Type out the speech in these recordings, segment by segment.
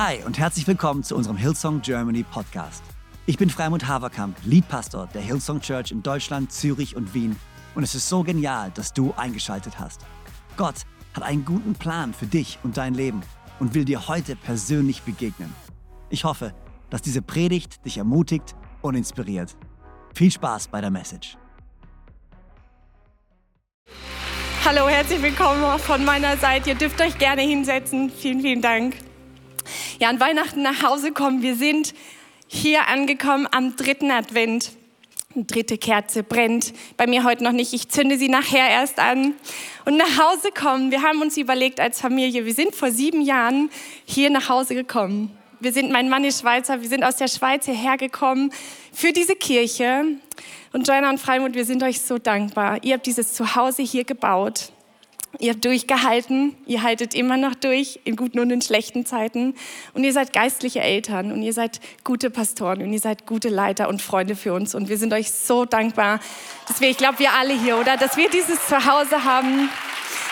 Hi und herzlich willkommen zu unserem Hillsong Germany Podcast. Ich bin Freimund Haverkamp, Leadpastor der Hillsong Church in Deutschland, Zürich und Wien und es ist so genial, dass du eingeschaltet hast. Gott hat einen guten Plan für dich und dein Leben und will dir heute persönlich begegnen. Ich hoffe, dass diese Predigt dich ermutigt und inspiriert. Viel Spaß bei der Message. Hallo, herzlich willkommen von meiner Seite. Ihr dürft euch gerne hinsetzen. Vielen, vielen Dank. Ja, an Weihnachten nach Hause kommen. Wir sind hier angekommen am dritten Advent. Eine dritte Kerze brennt. Bei mir heute noch nicht. Ich zünde sie nachher erst an. Und nach Hause kommen. Wir haben uns überlegt als Familie, wir sind vor sieben Jahren hier nach Hause gekommen. Wir sind, mein Mann ist Schweizer, wir sind aus der Schweiz hierher gekommen für diese Kirche. Und Joanna und Freimund, wir sind euch so dankbar. Ihr habt dieses Zuhause hier gebaut. Ihr habt durchgehalten, ihr haltet immer noch durch, in guten und in schlechten Zeiten. Und ihr seid geistliche Eltern und ihr seid gute Pastoren und ihr seid gute Leiter und Freunde für uns. Und wir sind euch so dankbar, dass wir, ich glaube, wir alle hier, oder? Dass wir dieses Zuhause haben.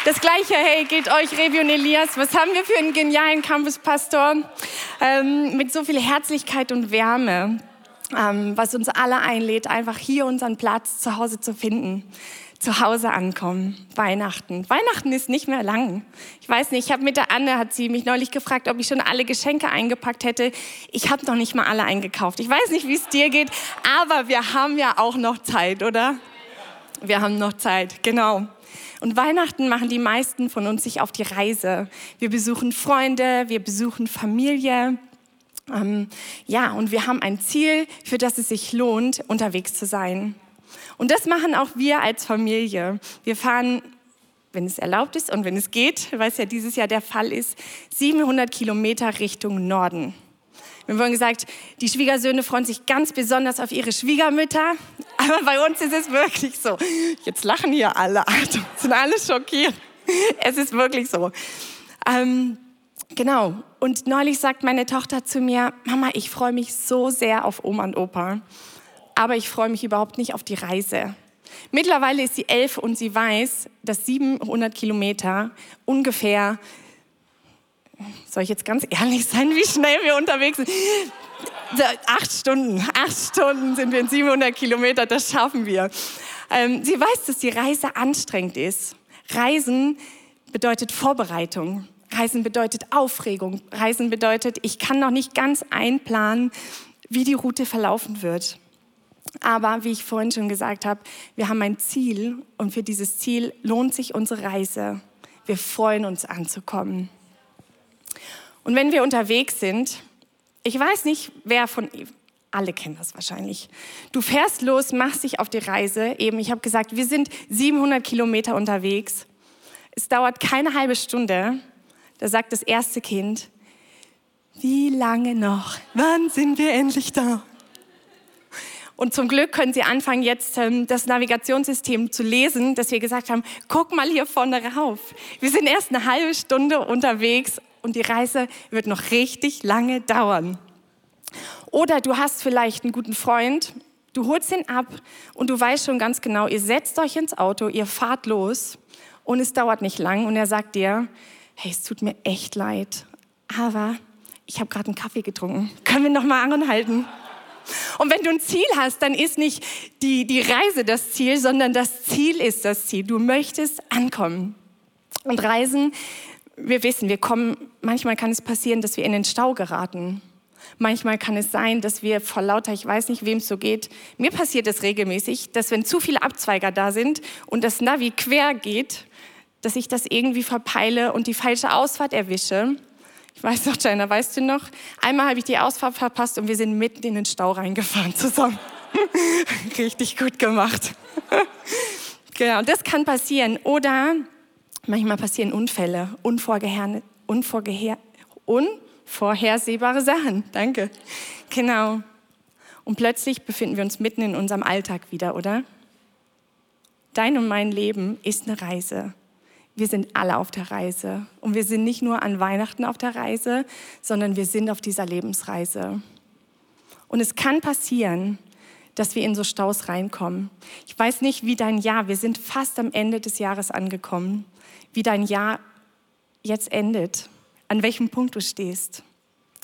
Das Gleiche, hey, geht euch, Revi und Elias. Was haben wir für einen genialen Campuspastor ähm, mit so viel Herzlichkeit und Wärme, ähm, was uns alle einlädt, einfach hier unseren Platz zu Hause zu finden zu Hause ankommen, Weihnachten. Weihnachten ist nicht mehr lang. Ich weiß nicht, ich habe mit der Anne, hat sie mich neulich gefragt, ob ich schon alle Geschenke eingepackt hätte. Ich habe noch nicht mal alle eingekauft. Ich weiß nicht, wie es dir geht, aber wir haben ja auch noch Zeit, oder? Wir haben noch Zeit, genau. Und Weihnachten machen die meisten von uns sich auf die Reise. Wir besuchen Freunde, wir besuchen Familie. Ähm, ja, und wir haben ein Ziel, für das es sich lohnt, unterwegs zu sein. Und das machen auch wir als Familie. Wir fahren, wenn es erlaubt ist und wenn es geht, weil es ja dieses Jahr der Fall ist, 700 Kilometer Richtung Norden. Wir haben gesagt, die Schwiegersöhne freuen sich ganz besonders auf ihre Schwiegermütter. Aber bei uns ist es wirklich so. Jetzt lachen hier alle. Achtung, sind alle schockiert. Es ist wirklich so. Ähm, genau. Und neulich sagt meine Tochter zu mir, Mama, ich freue mich so sehr auf Oma und Opa aber ich freue mich überhaupt nicht auf die Reise. Mittlerweile ist sie elf und sie weiß, dass 700 Kilometer ungefähr, soll ich jetzt ganz ehrlich sein, wie schnell wir unterwegs sind? Acht Stunden, acht Stunden sind wir in 700 Kilometer, das schaffen wir. Ähm, sie weiß, dass die Reise anstrengend ist. Reisen bedeutet Vorbereitung. Reisen bedeutet Aufregung. Reisen bedeutet, ich kann noch nicht ganz einplanen, wie die Route verlaufen wird. Aber wie ich vorhin schon gesagt habe, wir haben ein Ziel und für dieses Ziel lohnt sich unsere Reise. Wir freuen uns anzukommen. Und wenn wir unterwegs sind, ich weiß nicht, wer von alle kennen das wahrscheinlich. Du fährst los, machst dich auf die Reise. Eben, ich habe gesagt, wir sind 700 Kilometer unterwegs. Es dauert keine halbe Stunde. Da sagt das erste Kind, wie lange noch? Wann sind wir endlich da? Und zum Glück können Sie anfangen, jetzt ähm, das Navigationssystem zu lesen, dass wir gesagt haben, guck mal hier vorne rauf. Wir sind erst eine halbe Stunde unterwegs und die Reise wird noch richtig lange dauern. Oder du hast vielleicht einen guten Freund, du holst ihn ab und du weißt schon ganz genau, ihr setzt euch ins Auto, ihr fahrt los und es dauert nicht lang und er sagt dir, hey, es tut mir echt leid, aber ich habe gerade einen Kaffee getrunken. Können wir noch mal anhalten? Und wenn du ein Ziel hast, dann ist nicht die, die Reise das Ziel, sondern das Ziel ist das Ziel. Du möchtest ankommen. Und Reisen, wir wissen, wir kommen, manchmal kann es passieren, dass wir in den Stau geraten. Manchmal kann es sein, dass wir vor lauter, ich weiß nicht, wem es so geht. Mir passiert es regelmäßig, dass wenn zu viele Abzweiger da sind und das Navi quer geht, dass ich das irgendwie verpeile und die falsche Ausfahrt erwische. Ich weiß noch, Jana, weißt du noch? Einmal habe ich die Ausfahrt verpasst und wir sind mitten in den Stau reingefahren zusammen. Richtig gut gemacht. genau, das kann passieren. Oder manchmal passieren Unfälle, unvorgeher, unvorgeher, unvorhersehbare Sachen. Danke. Genau. Und plötzlich befinden wir uns mitten in unserem Alltag wieder, oder? Dein und mein Leben ist eine Reise wir sind alle auf der Reise. Und wir sind nicht nur an Weihnachten auf der Reise, sondern wir sind auf dieser Lebensreise. Und es kann passieren, dass wir in so Staus reinkommen. Ich weiß nicht, wie dein Jahr, wir sind fast am Ende des Jahres angekommen, wie dein Jahr jetzt endet, an welchem Punkt du stehst.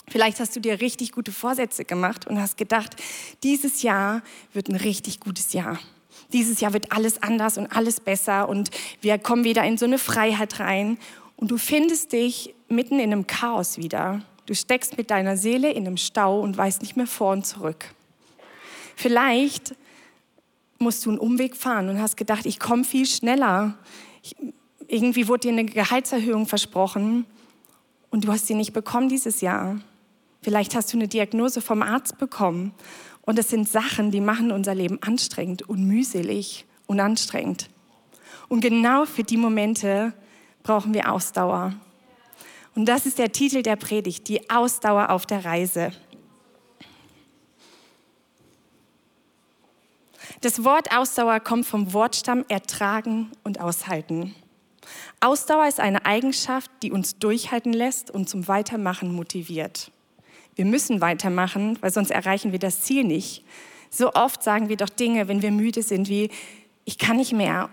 Vielleicht hast du dir richtig gute Vorsätze gemacht und hast gedacht, dieses Jahr wird ein richtig gutes Jahr. Dieses Jahr wird alles anders und alles besser und wir kommen wieder in so eine Freiheit rein. Und du findest dich mitten in einem Chaos wieder. Du steckst mit deiner Seele in einem Stau und weißt nicht mehr vor und zurück. Vielleicht musst du einen Umweg fahren und hast gedacht, ich komme viel schneller. Ich, irgendwie wurde dir eine Gehaltserhöhung versprochen und du hast sie nicht bekommen dieses Jahr. Vielleicht hast du eine Diagnose vom Arzt bekommen und das sind Sachen, die machen unser Leben anstrengend und mühselig und anstrengend. Und genau für die Momente brauchen wir Ausdauer. Und das ist der Titel der Predigt, die Ausdauer auf der Reise. Das Wort Ausdauer kommt vom Wortstamm ertragen und aushalten. Ausdauer ist eine Eigenschaft, die uns durchhalten lässt und zum Weitermachen motiviert. Wir müssen weitermachen, weil sonst erreichen wir das Ziel nicht. So oft sagen wir doch Dinge, wenn wir müde sind, wie ich kann nicht mehr.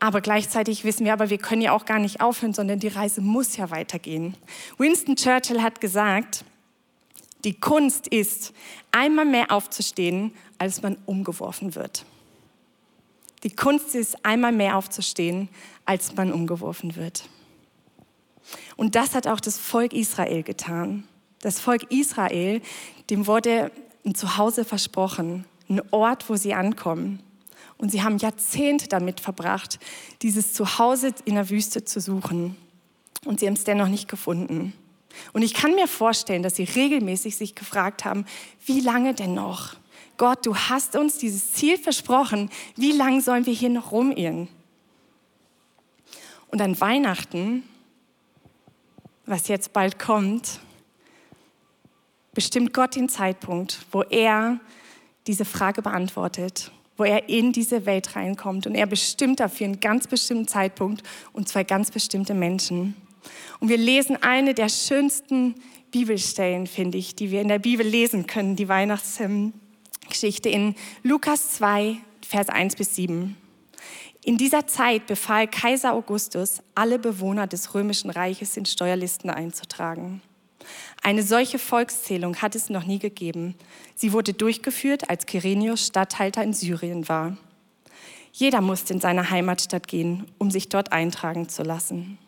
Aber gleichzeitig wissen wir, aber wir können ja auch gar nicht aufhören, sondern die Reise muss ja weitergehen. Winston Churchill hat gesagt, die Kunst ist, einmal mehr aufzustehen, als man umgeworfen wird. Die Kunst ist, einmal mehr aufzustehen, als man umgeworfen wird. Und das hat auch das Volk Israel getan. Das Volk Israel, dem wurde ein Zuhause versprochen, ein Ort, wo sie ankommen. Und sie haben Jahrzehnte damit verbracht, dieses Zuhause in der Wüste zu suchen. Und sie haben es dennoch nicht gefunden. Und ich kann mir vorstellen, dass sie regelmäßig sich gefragt haben, wie lange denn noch? Gott, du hast uns dieses Ziel versprochen. Wie lange sollen wir hier noch rumirren? Und an Weihnachten, was jetzt bald kommt, bestimmt Gott den Zeitpunkt, wo er diese Frage beantwortet, wo er in diese Welt reinkommt. Und er bestimmt dafür einen ganz bestimmten Zeitpunkt und zwei ganz bestimmte Menschen. Und wir lesen eine der schönsten Bibelstellen, finde ich, die wir in der Bibel lesen können, die Weihnachts Geschichte in Lukas 2, Vers 1 bis 7. In dieser Zeit befahl Kaiser Augustus, alle Bewohner des römischen Reiches in Steuerlisten einzutragen. Eine solche Volkszählung hat es noch nie gegeben. Sie wurde durchgeführt, als Kyrenius Statthalter in Syrien war. Jeder musste in seine Heimatstadt gehen, um sich dort eintragen zu lassen.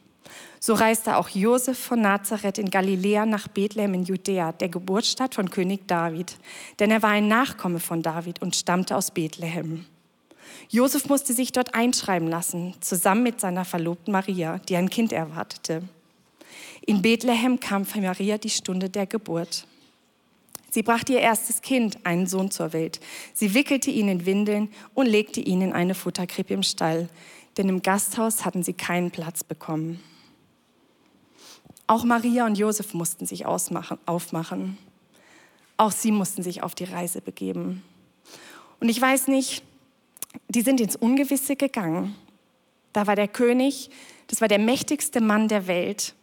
So reiste auch Josef von Nazareth in Galiläa nach Bethlehem in Judäa, der Geburtsstadt von König David, denn er war ein Nachkomme von David und stammte aus Bethlehem. Josef musste sich dort einschreiben lassen, zusammen mit seiner Verlobten Maria, die ein Kind erwartete. In Bethlehem kam für Maria die Stunde der Geburt. Sie brachte ihr erstes Kind, einen Sohn, zur Welt. Sie wickelte ihn in Windeln und legte ihn in eine Futterkrippe im Stall, denn im Gasthaus hatten sie keinen Platz bekommen. Auch Maria und Josef mussten sich aufmachen. Auch sie mussten sich auf die Reise begeben. Und ich weiß nicht, die sind ins Ungewisse gegangen. Da war der König, das war der mächtigste Mann der Welt,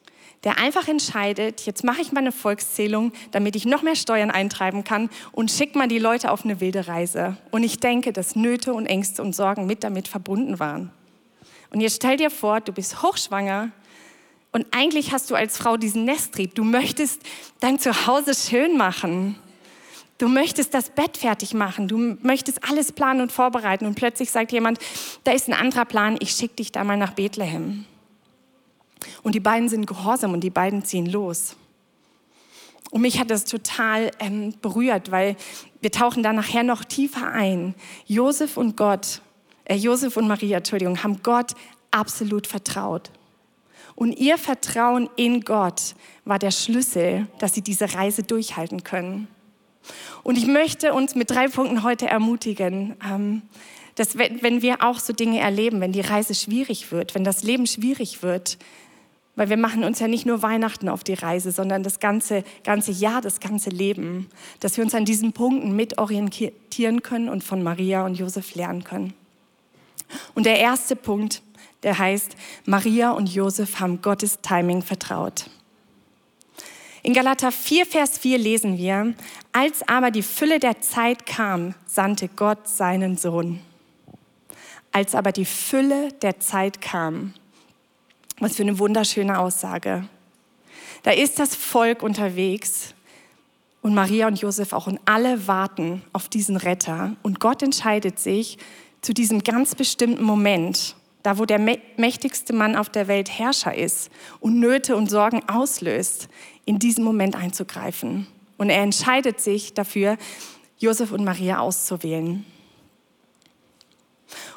der einfach entscheidet, jetzt mache ich mal eine Volkszählung, damit ich noch mehr Steuern eintreiben kann und schicke mal die Leute auf eine wilde Reise. Und ich denke, dass Nöte und Ängste und Sorgen mit damit verbunden waren. Und jetzt stell dir vor, du bist hochschwanger, und eigentlich hast du als Frau diesen Nesttrieb. Du möchtest dein Zuhause schön machen. Du möchtest das Bett fertig machen. Du möchtest alles planen und vorbereiten. Und plötzlich sagt jemand, da ist ein anderer Plan, ich schicke dich da mal nach Bethlehem. Und die beiden sind gehorsam und die beiden ziehen los. Und mich hat das total ähm, berührt, weil wir tauchen da nachher noch tiefer ein. Josef und Gott, äh, Josef und Maria, Entschuldigung, haben Gott absolut vertraut. Und ihr Vertrauen in Gott war der Schlüssel, dass sie diese Reise durchhalten können. Und ich möchte uns mit drei Punkten heute ermutigen, ähm, dass wenn wir auch so Dinge erleben, wenn die Reise schwierig wird, wenn das Leben schwierig wird, weil wir machen uns ja nicht nur Weihnachten auf die Reise, sondern das ganze, ganze Jahr, das ganze Leben, dass wir uns an diesen Punkten mit orientieren können und von Maria und Josef lernen können. Und der erste Punkt der heißt, Maria und Josef haben Gottes Timing vertraut. In Galater 4, Vers 4 lesen wir, als aber die Fülle der Zeit kam, sandte Gott seinen Sohn. Als aber die Fülle der Zeit kam. Was für eine wunderschöne Aussage. Da ist das Volk unterwegs und Maria und Josef auch und alle warten auf diesen Retter. Und Gott entscheidet sich zu diesem ganz bestimmten Moment, da wo der mächtigste Mann auf der Welt Herrscher ist und Nöte und Sorgen auslöst, in diesem Moment einzugreifen. Und er entscheidet sich dafür, Josef und Maria auszuwählen.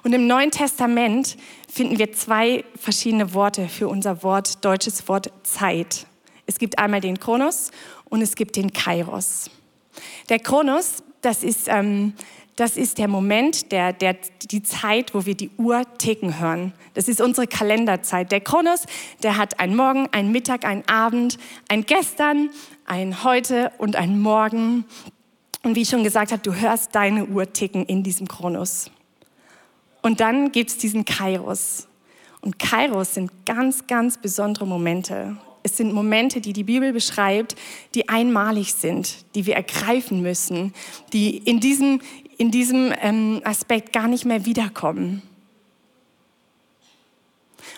Und im Neuen Testament finden wir zwei verschiedene Worte für unser Wort, deutsches Wort Zeit. Es gibt einmal den Kronos und es gibt den Kairos. Der Kronos, das ist, ähm, das ist der Moment, der, der, die Zeit, wo wir die Uhr ticken hören. Das ist unsere Kalenderzeit. Der Kronos, der hat einen Morgen, einen Mittag, einen Abend, ein Gestern, ein Heute und ein Morgen. Und wie ich schon gesagt habe, du hörst deine Uhr ticken in diesem Kronos. Und dann gibt es diesen Kairos. Und Kairos sind ganz, ganz besondere Momente. Es sind Momente, die die Bibel beschreibt, die einmalig sind, die wir ergreifen müssen, die in diesem, in diesem ähm, Aspekt gar nicht mehr wiederkommen.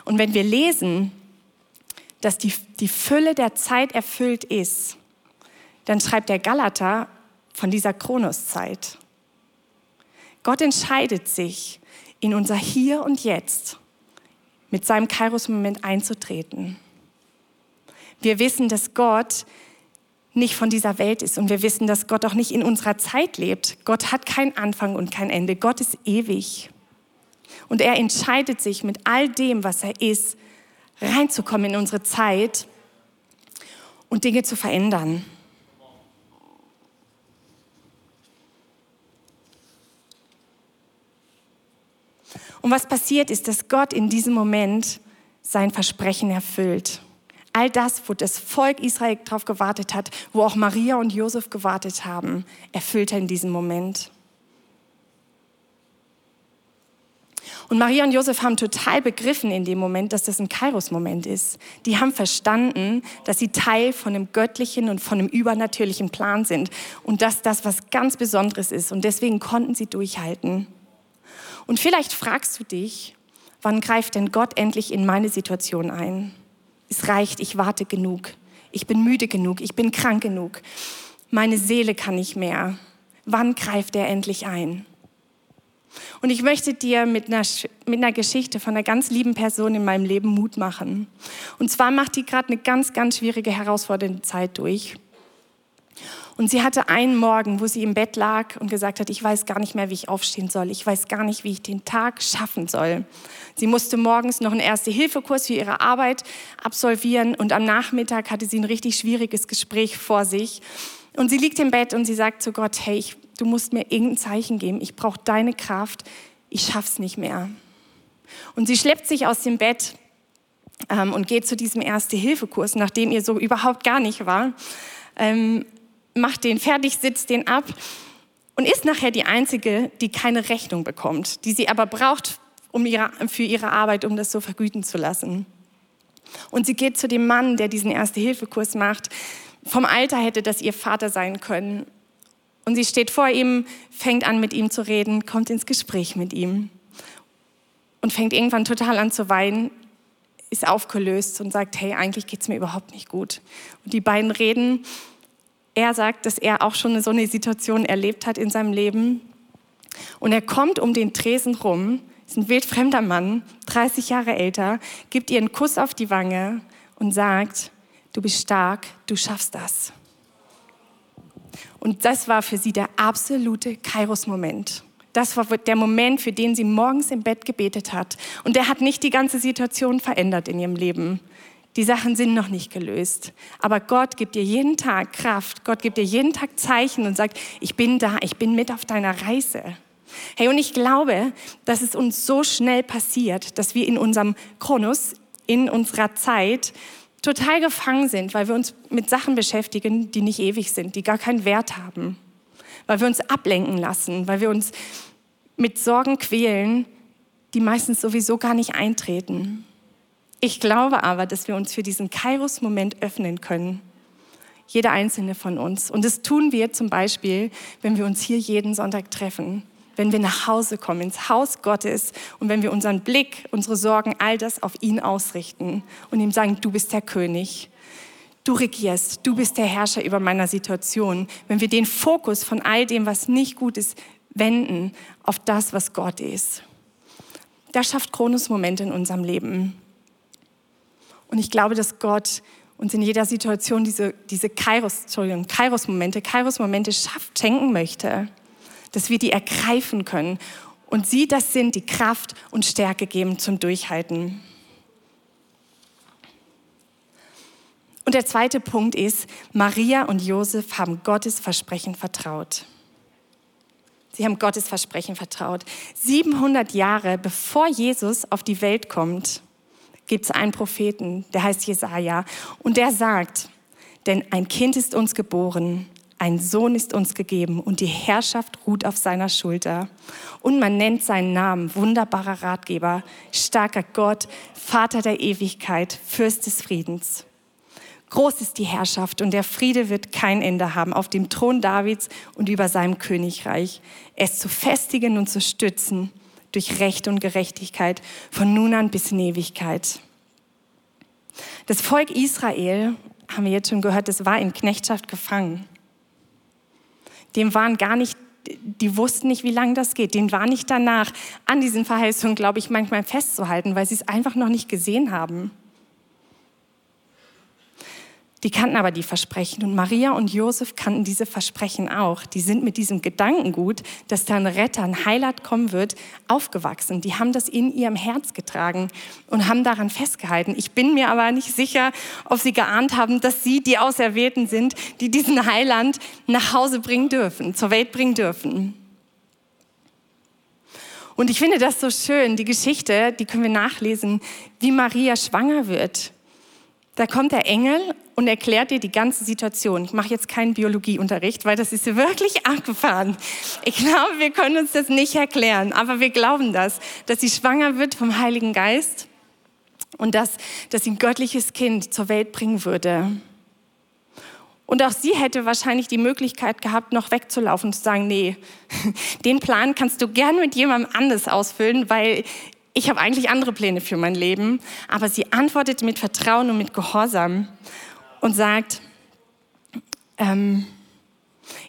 Und wenn wir lesen, dass die, die Fülle der Zeit erfüllt ist, dann schreibt der Galater von dieser Kronoszeit. Gott entscheidet sich, in unser Hier und Jetzt mit seinem Kairos-Moment einzutreten. Wir wissen, dass Gott nicht von dieser Welt ist und wir wissen, dass Gott auch nicht in unserer Zeit lebt. Gott hat keinen Anfang und kein Ende. Gott ist ewig. Und er entscheidet sich mit all dem, was er ist, reinzukommen in unsere Zeit und Dinge zu verändern. Und was passiert ist, dass Gott in diesem Moment sein Versprechen erfüllt. All das, wo das Volk Israel darauf gewartet hat, wo auch Maria und Josef gewartet haben, erfüllt er in diesem Moment. Und Maria und Josef haben total begriffen in dem Moment, dass das ein Kairos-Moment ist. Die haben verstanden, dass sie Teil von einem göttlichen und von einem übernatürlichen Plan sind und dass das was ganz Besonderes ist. Und deswegen konnten sie durchhalten. Und vielleicht fragst du dich, wann greift denn Gott endlich in meine Situation ein? Es reicht, ich warte genug. Ich bin müde genug, ich bin krank genug. Meine Seele kann nicht mehr. Wann greift er endlich ein? Und ich möchte dir mit einer, mit einer Geschichte von einer ganz lieben Person in meinem Leben Mut machen. Und zwar macht die gerade eine ganz, ganz schwierige, herausfordernde Zeit durch. Und sie hatte einen Morgen, wo sie im Bett lag und gesagt hat, ich weiß gar nicht mehr, wie ich aufstehen soll. Ich weiß gar nicht, wie ich den Tag schaffen soll. Sie musste morgens noch einen Erste-Hilfe-Kurs für ihre Arbeit absolvieren und am Nachmittag hatte sie ein richtig schwieriges Gespräch vor sich. Und sie liegt im Bett und sie sagt zu Gott, hey, ich, du musst mir irgendein Zeichen geben. Ich brauche deine Kraft. Ich schaff's nicht mehr. Und sie schleppt sich aus dem Bett ähm, und geht zu diesem Erste-Hilfe-Kurs, nachdem ihr so überhaupt gar nicht war. Ähm, macht den fertig, sitzt den ab und ist nachher die Einzige, die keine Rechnung bekommt, die sie aber braucht um ihre, für ihre Arbeit, um das so vergüten zu lassen. Und sie geht zu dem Mann, der diesen Erste-Hilfe-Kurs macht. Vom Alter hätte das ihr Vater sein können. Und sie steht vor ihm, fängt an mit ihm zu reden, kommt ins Gespräch mit ihm und fängt irgendwann total an zu weinen, ist aufgelöst und sagt, hey, eigentlich geht es mir überhaupt nicht gut. Und die beiden reden er sagt, dass er auch schon so eine Situation erlebt hat in seinem Leben. Und er kommt um den Tresen rum, ist ein wildfremder Mann, 30 Jahre älter, gibt ihr einen Kuss auf die Wange und sagt, du bist stark, du schaffst das. Und das war für sie der absolute Kairos-Moment. Das war der Moment, für den sie morgens im Bett gebetet hat. Und der hat nicht die ganze Situation verändert in ihrem Leben. Die Sachen sind noch nicht gelöst. Aber Gott gibt dir jeden Tag Kraft. Gott gibt dir jeden Tag Zeichen und sagt, ich bin da, ich bin mit auf deiner Reise. Hey, und ich glaube, dass es uns so schnell passiert, dass wir in unserem Chronos, in unserer Zeit, total gefangen sind, weil wir uns mit Sachen beschäftigen, die nicht ewig sind, die gar keinen Wert haben. Weil wir uns ablenken lassen, weil wir uns mit Sorgen quälen, die meistens sowieso gar nicht eintreten. Ich glaube aber, dass wir uns für diesen Kairos-Moment öffnen können. Jeder einzelne von uns. Und das tun wir zum Beispiel, wenn wir uns hier jeden Sonntag treffen, wenn wir nach Hause kommen, ins Haus Gottes und wenn wir unseren Blick, unsere Sorgen, all das auf ihn ausrichten und ihm sagen, du bist der König. Du regierst, du bist der Herrscher über meiner Situation. Wenn wir den Fokus von all dem, was nicht gut ist, wenden auf das, was Gott ist. Das schafft Kronos-Momente in unserem Leben. Und ich glaube, dass Gott uns in jeder Situation diese, diese Kairos, Entschuldigung, Kairos-Momente, Kairos-Momente schafft, schenken möchte, dass wir die ergreifen können und sie das sind, die Kraft und Stärke geben zum Durchhalten. Und der zweite Punkt ist, Maria und Josef haben Gottes Versprechen vertraut. Sie haben Gottes Versprechen vertraut. 700 Jahre bevor Jesus auf die Welt kommt, gibt es einen Propheten, der heißt Jesaja, und der sagt: Denn ein Kind ist uns geboren, ein Sohn ist uns gegeben und die Herrschaft ruht auf seiner Schulter. Und man nennt seinen Namen wunderbarer Ratgeber, starker Gott, Vater der Ewigkeit, Fürst des Friedens. Groß ist die Herrschaft und der Friede wird kein Ende haben auf dem Thron Davids und über seinem Königreich. Es zu festigen und zu stützen durch Recht und Gerechtigkeit von nun an bis in Ewigkeit. Das Volk Israel, haben wir jetzt schon gehört, das war in Knechtschaft gefangen. Dem waren gar nicht, die wussten nicht, wie lange das geht. Denen war nicht danach, an diesen Verheißungen, glaube ich, manchmal festzuhalten, weil sie es einfach noch nicht gesehen haben. Die kannten aber die Versprechen und Maria und Josef kannten diese Versprechen auch. Die sind mit diesem Gedankengut, dass da ein Retter, ein Heilat kommen wird, aufgewachsen. Die haben das in ihrem Herz getragen und haben daran festgehalten. Ich bin mir aber nicht sicher, ob sie geahnt haben, dass sie die Auserwählten sind, die diesen Heiland nach Hause bringen dürfen, zur Welt bringen dürfen. Und ich finde das so schön, die Geschichte, die können wir nachlesen, wie Maria schwanger wird. Da kommt der Engel und erklärt dir die ganze Situation. Ich mache jetzt keinen Biologieunterricht, weil das ist wirklich abgefahren. Ich glaube, wir können uns das nicht erklären, aber wir glauben das, dass sie schwanger wird vom Heiligen Geist und dass, dass sie ein göttliches Kind zur Welt bringen würde. Und auch sie hätte wahrscheinlich die Möglichkeit gehabt, noch wegzulaufen und zu sagen, nee, den Plan kannst du gern mit jemandem anders ausfüllen, weil ich habe eigentlich andere Pläne für mein Leben, aber sie antwortet mit Vertrauen und mit Gehorsam und sagt, ähm,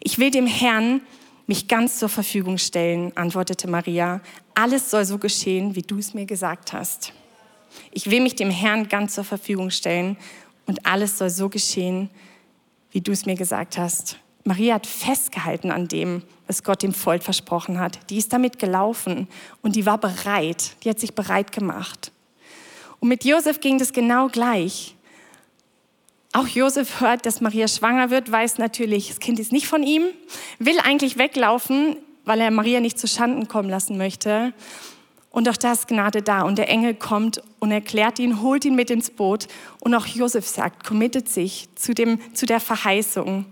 ich will dem Herrn mich ganz zur Verfügung stellen, antwortete Maria. Alles soll so geschehen, wie du es mir gesagt hast. Ich will mich dem Herrn ganz zur Verfügung stellen und alles soll so geschehen, wie du es mir gesagt hast. Maria hat festgehalten an dem, was Gott dem Volk versprochen hat. Die ist damit gelaufen und die war bereit. Die hat sich bereit gemacht. Und mit Josef ging das genau gleich. Auch Josef hört, dass Maria schwanger wird, weiß natürlich, das Kind ist nicht von ihm, will eigentlich weglaufen, weil er Maria nicht zu Schanden kommen lassen möchte. Und auch das Gnade da. Und der Engel kommt und erklärt ihn, holt ihn mit ins Boot. Und auch Josef sagt, committet sich zu, dem, zu der Verheißung.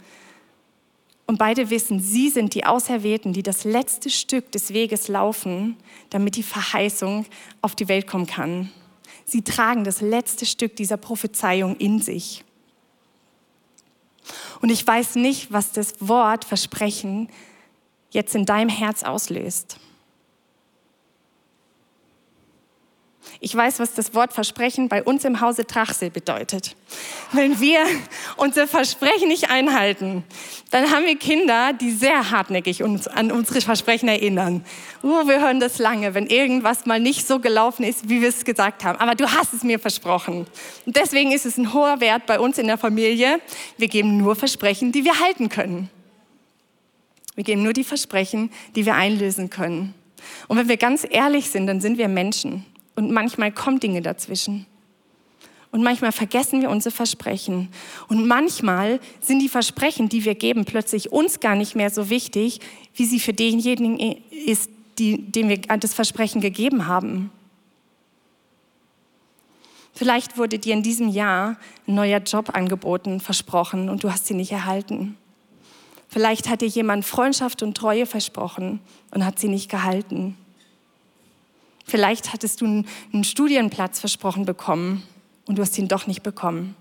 Und beide wissen, sie sind die Auserwählten, die das letzte Stück des Weges laufen, damit die Verheißung auf die Welt kommen kann. Sie tragen das letzte Stück dieser Prophezeiung in sich. Und ich weiß nicht, was das Wort Versprechen jetzt in deinem Herz auslöst. Ich weiß, was das Wort Versprechen bei uns im Hause Trachsel bedeutet. Wenn wir unser Versprechen nicht einhalten, dann haben wir Kinder, die sehr hartnäckig uns an unsere Versprechen erinnern. Oh, wir hören das lange, wenn irgendwas mal nicht so gelaufen ist, wie wir es gesagt haben. Aber du hast es mir versprochen. Und deswegen ist es ein hoher Wert bei uns in der Familie. Wir geben nur Versprechen, die wir halten können. Wir geben nur die Versprechen, die wir einlösen können. Und wenn wir ganz ehrlich sind, dann sind wir Menschen. Und manchmal kommen Dinge dazwischen. Und manchmal vergessen wir unsere Versprechen. Und manchmal sind die Versprechen, die wir geben, plötzlich uns gar nicht mehr so wichtig, wie sie für denjenigen ist, die, dem wir das Versprechen gegeben haben. Vielleicht wurde dir in diesem Jahr ein neuer Job angeboten, versprochen und du hast sie nicht erhalten. Vielleicht hat dir jemand Freundschaft und Treue versprochen und hat sie nicht gehalten. Vielleicht hattest du einen Studienplatz versprochen bekommen und du hast ihn doch nicht bekommen.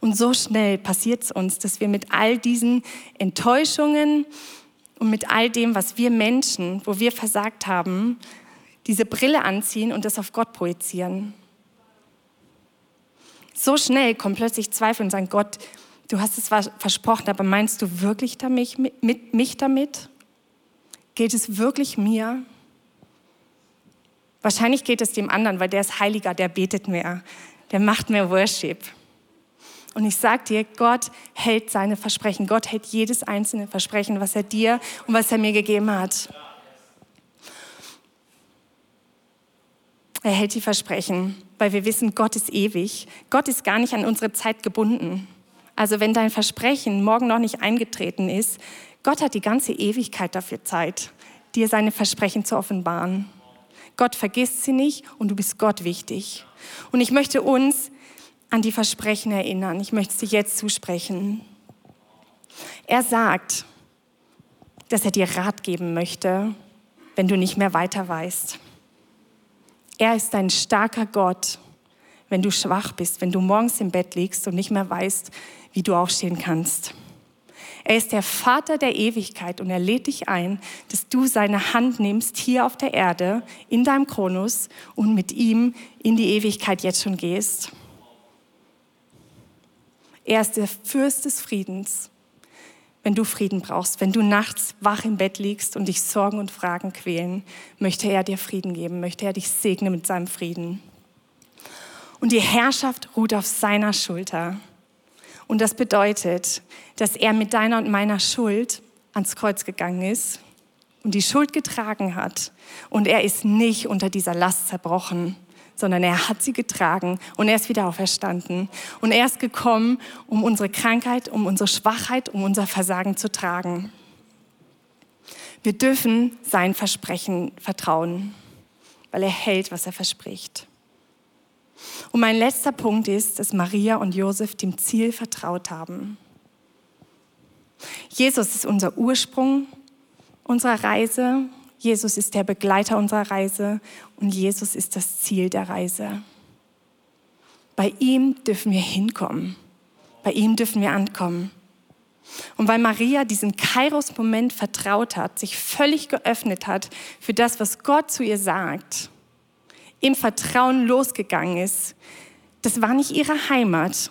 Und so schnell passiert es uns, dass wir mit all diesen Enttäuschungen und mit all dem, was wir Menschen, wo wir versagt haben, diese Brille anziehen und das auf Gott projizieren. So schnell kommt plötzlich Zweifel und sagen, Gott, du hast es versprochen, aber meinst du wirklich damit, mit, mich damit? Geht es wirklich mir? Wahrscheinlich geht es dem anderen, weil der ist heiliger, der betet mehr, der macht mehr Worship. Und ich sage dir, Gott hält seine Versprechen. Gott hält jedes einzelne Versprechen, was er dir und was er mir gegeben hat. Er hält die Versprechen, weil wir wissen, Gott ist ewig. Gott ist gar nicht an unsere Zeit gebunden. Also wenn dein Versprechen morgen noch nicht eingetreten ist, Gott hat die ganze Ewigkeit dafür Zeit, dir seine Versprechen zu offenbaren. Gott vergisst sie nicht und du bist Gott wichtig. Und ich möchte uns an die Versprechen erinnern. Ich möchte sie jetzt zusprechen. Er sagt, dass er dir Rat geben möchte, wenn du nicht mehr weiter weißt. Er ist ein starker Gott, wenn du schwach bist, wenn du morgens im Bett liegst und nicht mehr weißt, wie du aufstehen kannst. Er ist der Vater der Ewigkeit und er lädt dich ein, dass du seine Hand nimmst hier auf der Erde, in deinem Kronos und mit ihm in die Ewigkeit jetzt schon gehst. Er ist der Fürst des Friedens. Wenn du Frieden brauchst, wenn du nachts wach im Bett liegst und dich Sorgen und Fragen quälen, möchte er dir Frieden geben, möchte er dich segnen mit seinem Frieden. Und die Herrschaft ruht auf seiner Schulter. Und das bedeutet, dass er mit deiner und meiner Schuld ans Kreuz gegangen ist und die Schuld getragen hat. Und er ist nicht unter dieser Last zerbrochen, sondern er hat sie getragen und er ist wieder auferstanden. Und er ist gekommen, um unsere Krankheit, um unsere Schwachheit, um unser Versagen zu tragen. Wir dürfen sein Versprechen vertrauen, weil er hält, was er verspricht. Und mein letzter Punkt ist, dass Maria und Josef dem Ziel vertraut haben. Jesus ist unser Ursprung unserer Reise Jesus ist der Begleiter unserer Reise und Jesus ist das Ziel der Reise. Bei ihm dürfen wir hinkommen. Bei ihm dürfen wir ankommen. Und weil Maria diesen Kairos-Moment vertraut hat, sich völlig geöffnet hat für das, was Gott zu ihr sagt, im Vertrauen losgegangen ist, das war nicht ihre Heimat.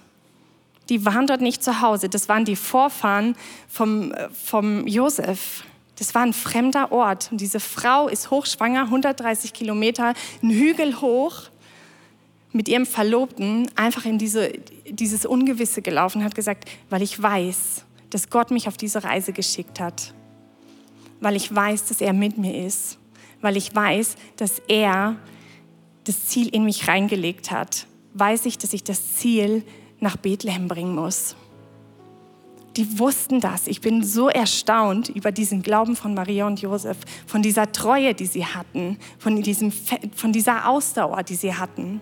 Die waren dort nicht zu Hause. Das waren die Vorfahren vom, äh, vom Josef. Das war ein fremder Ort. Und diese Frau ist hochschwanger, 130 Kilometer, einen Hügel hoch, mit ihrem Verlobten einfach in diese, dieses Ungewisse gelaufen hat gesagt, weil ich weiß, dass Gott mich auf diese Reise geschickt hat. Weil ich weiß, dass er mit mir ist. Weil ich weiß, dass er das Ziel in mich reingelegt hat. Weiß ich, dass ich das Ziel nach Bethlehem bringen muss die wussten das. Ich bin so erstaunt über diesen Glauben von Maria und Josef, von dieser Treue, die sie hatten, von, diesem, von dieser Ausdauer, die sie hatten.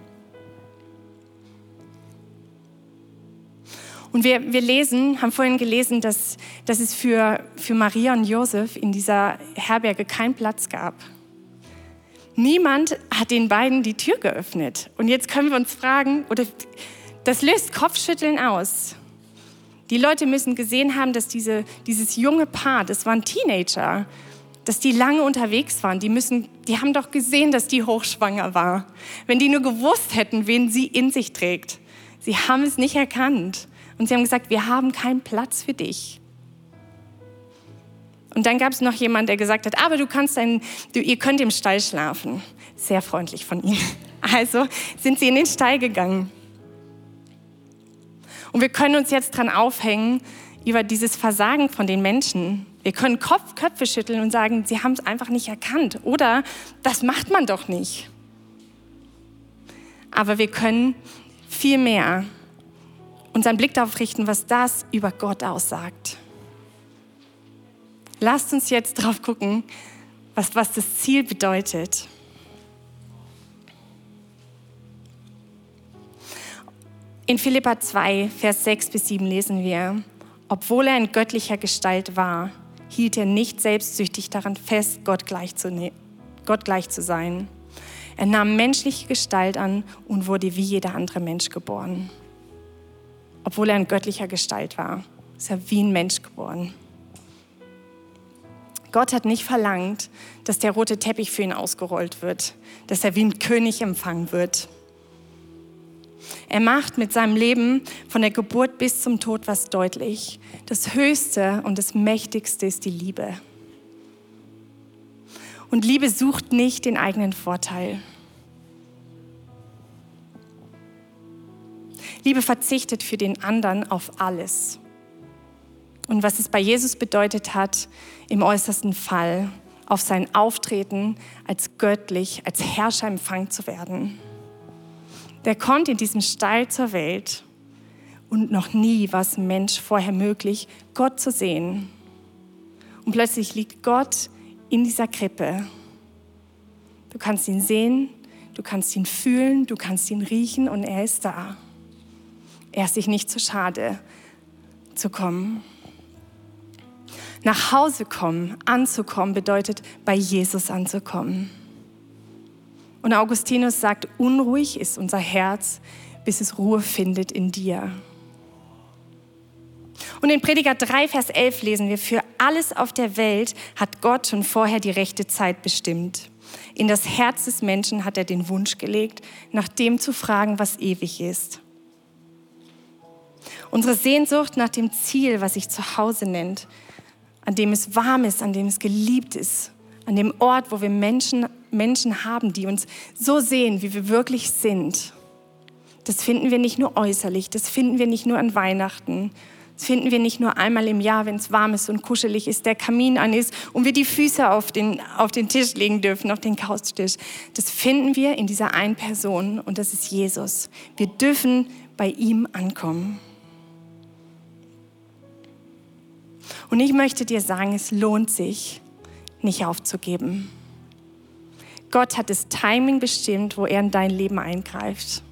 Und wir, wir lesen, haben vorhin gelesen, dass, dass es für, für Maria und Josef in dieser Herberge keinen Platz gab. Niemand hat den beiden die Tür geöffnet. Und jetzt können wir uns fragen, oder das löst Kopfschütteln aus. Die Leute müssen gesehen haben, dass diese, dieses junge Paar, das waren Teenager, dass die lange unterwegs waren. Die, müssen, die haben doch gesehen, dass die hochschwanger war. Wenn die nur gewusst hätten, wen sie in sich trägt. Sie haben es nicht erkannt. Und sie haben gesagt, wir haben keinen Platz für dich. Und dann gab es noch jemand, der gesagt hat, aber du kannst ein, du, ihr könnt im Stall schlafen. Sehr freundlich von ihnen. Also sind sie in den Stall gegangen. Und wir können uns jetzt dran aufhängen über dieses Versagen von den Menschen. Wir können Kopf, Köpfe schütteln und sagen, sie haben es einfach nicht erkannt. Oder das macht man doch nicht. Aber wir können viel mehr unseren Blick darauf richten, was das über Gott aussagt. Lasst uns jetzt drauf gucken, was, was das Ziel bedeutet. In Philippa 2, Vers 6 bis 7 lesen wir, obwohl er in göttlicher Gestalt war, hielt er nicht selbstsüchtig daran fest, Gott gleich zu, ne-, Gott gleich zu sein. Er nahm menschliche Gestalt an und wurde wie jeder andere Mensch geboren. Obwohl er in göttlicher Gestalt war, ist er wie ein Mensch geboren. Gott hat nicht verlangt, dass der rote Teppich für ihn ausgerollt wird, dass er wie ein König empfangen wird. Er macht mit seinem Leben von der Geburt bis zum Tod was deutlich. Das Höchste und das Mächtigste ist die Liebe. Und Liebe sucht nicht den eigenen Vorteil. Liebe verzichtet für den anderen auf alles. Und was es bei Jesus bedeutet hat, im äußersten Fall auf sein Auftreten als göttlich, als Herrscher empfangen zu werden. Der kommt in diesem Stall zur Welt und noch nie war es Mensch vorher möglich, Gott zu sehen. Und plötzlich liegt Gott in dieser Krippe. Du kannst ihn sehen, du kannst ihn fühlen, du kannst ihn riechen und er ist da. Er ist sich nicht zu schade zu kommen. Nach Hause kommen, anzukommen, bedeutet bei Jesus anzukommen. Und Augustinus sagt, unruhig ist unser Herz, bis es Ruhe findet in dir. Und in Prediger 3, Vers 11 lesen wir, für alles auf der Welt hat Gott schon vorher die rechte Zeit bestimmt. In das Herz des Menschen hat er den Wunsch gelegt, nach dem zu fragen, was ewig ist. Unsere Sehnsucht nach dem Ziel, was sich zu Hause nennt, an dem es warm ist, an dem es geliebt ist, an dem Ort, wo wir Menschen, Menschen haben, die uns so sehen, wie wir wirklich sind. Das finden wir nicht nur äußerlich, das finden wir nicht nur an Weihnachten, das finden wir nicht nur einmal im Jahr, wenn es warm ist und kuschelig ist, der Kamin an ist und wir die Füße auf den, auf den Tisch legen dürfen, auf den Couchtisch. Das finden wir in dieser einen Person und das ist Jesus. Wir dürfen bei ihm ankommen. Und ich möchte dir sagen, es lohnt sich, nicht aufzugeben. Gott hat das Timing bestimmt, wo er in dein Leben eingreift.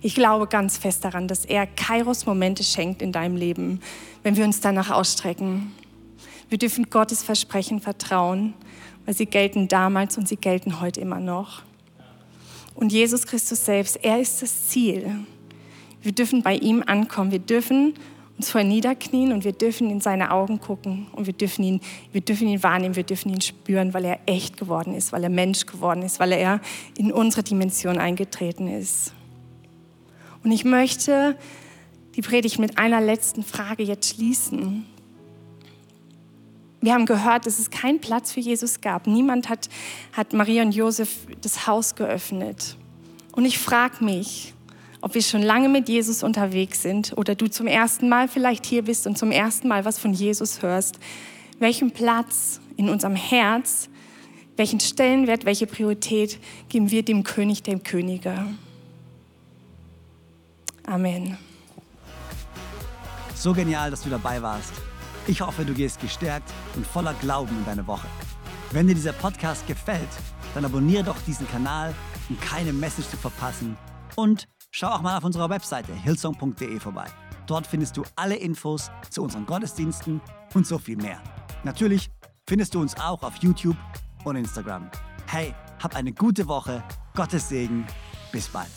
Ich glaube ganz fest daran, dass er Kairos-Momente schenkt in deinem Leben, wenn wir uns danach ausstrecken. Wir dürfen Gottes Versprechen vertrauen, weil sie gelten damals und sie gelten heute immer noch. Und Jesus Christus selbst, er ist das Ziel. Wir dürfen bei ihm ankommen. Wir dürfen uns vor niederknien und wir dürfen in seine Augen gucken und wir dürfen ihn, wir dürfen ihn wahrnehmen, wir dürfen ihn spüren, weil er echt geworden ist, weil er Mensch geworden ist, weil er in unsere Dimension eingetreten ist. Und ich möchte die Predigt mit einer letzten Frage jetzt schließen. Wir haben gehört, dass es keinen Platz für Jesus gab. Niemand hat, hat Maria und Josef das Haus geöffnet. Und ich frage mich, ob wir schon lange mit Jesus unterwegs sind oder du zum ersten Mal vielleicht hier bist und zum ersten Mal was von Jesus hörst, welchen Platz in unserem Herz, welchen Stellenwert, welche Priorität geben wir dem König der Könige? Amen. So genial, dass du dabei warst. Ich hoffe, du gehst gestärkt und voller Glauben in deine Woche. Wenn dir dieser Podcast gefällt, dann abonniere doch diesen Kanal, um keine Message zu verpassen und Schau auch mal auf unserer Webseite hillsong.de vorbei. Dort findest du alle Infos zu unseren Gottesdiensten und so viel mehr. Natürlich findest du uns auch auf YouTube und Instagram. Hey, hab eine gute Woche, Gottes Segen, bis bald.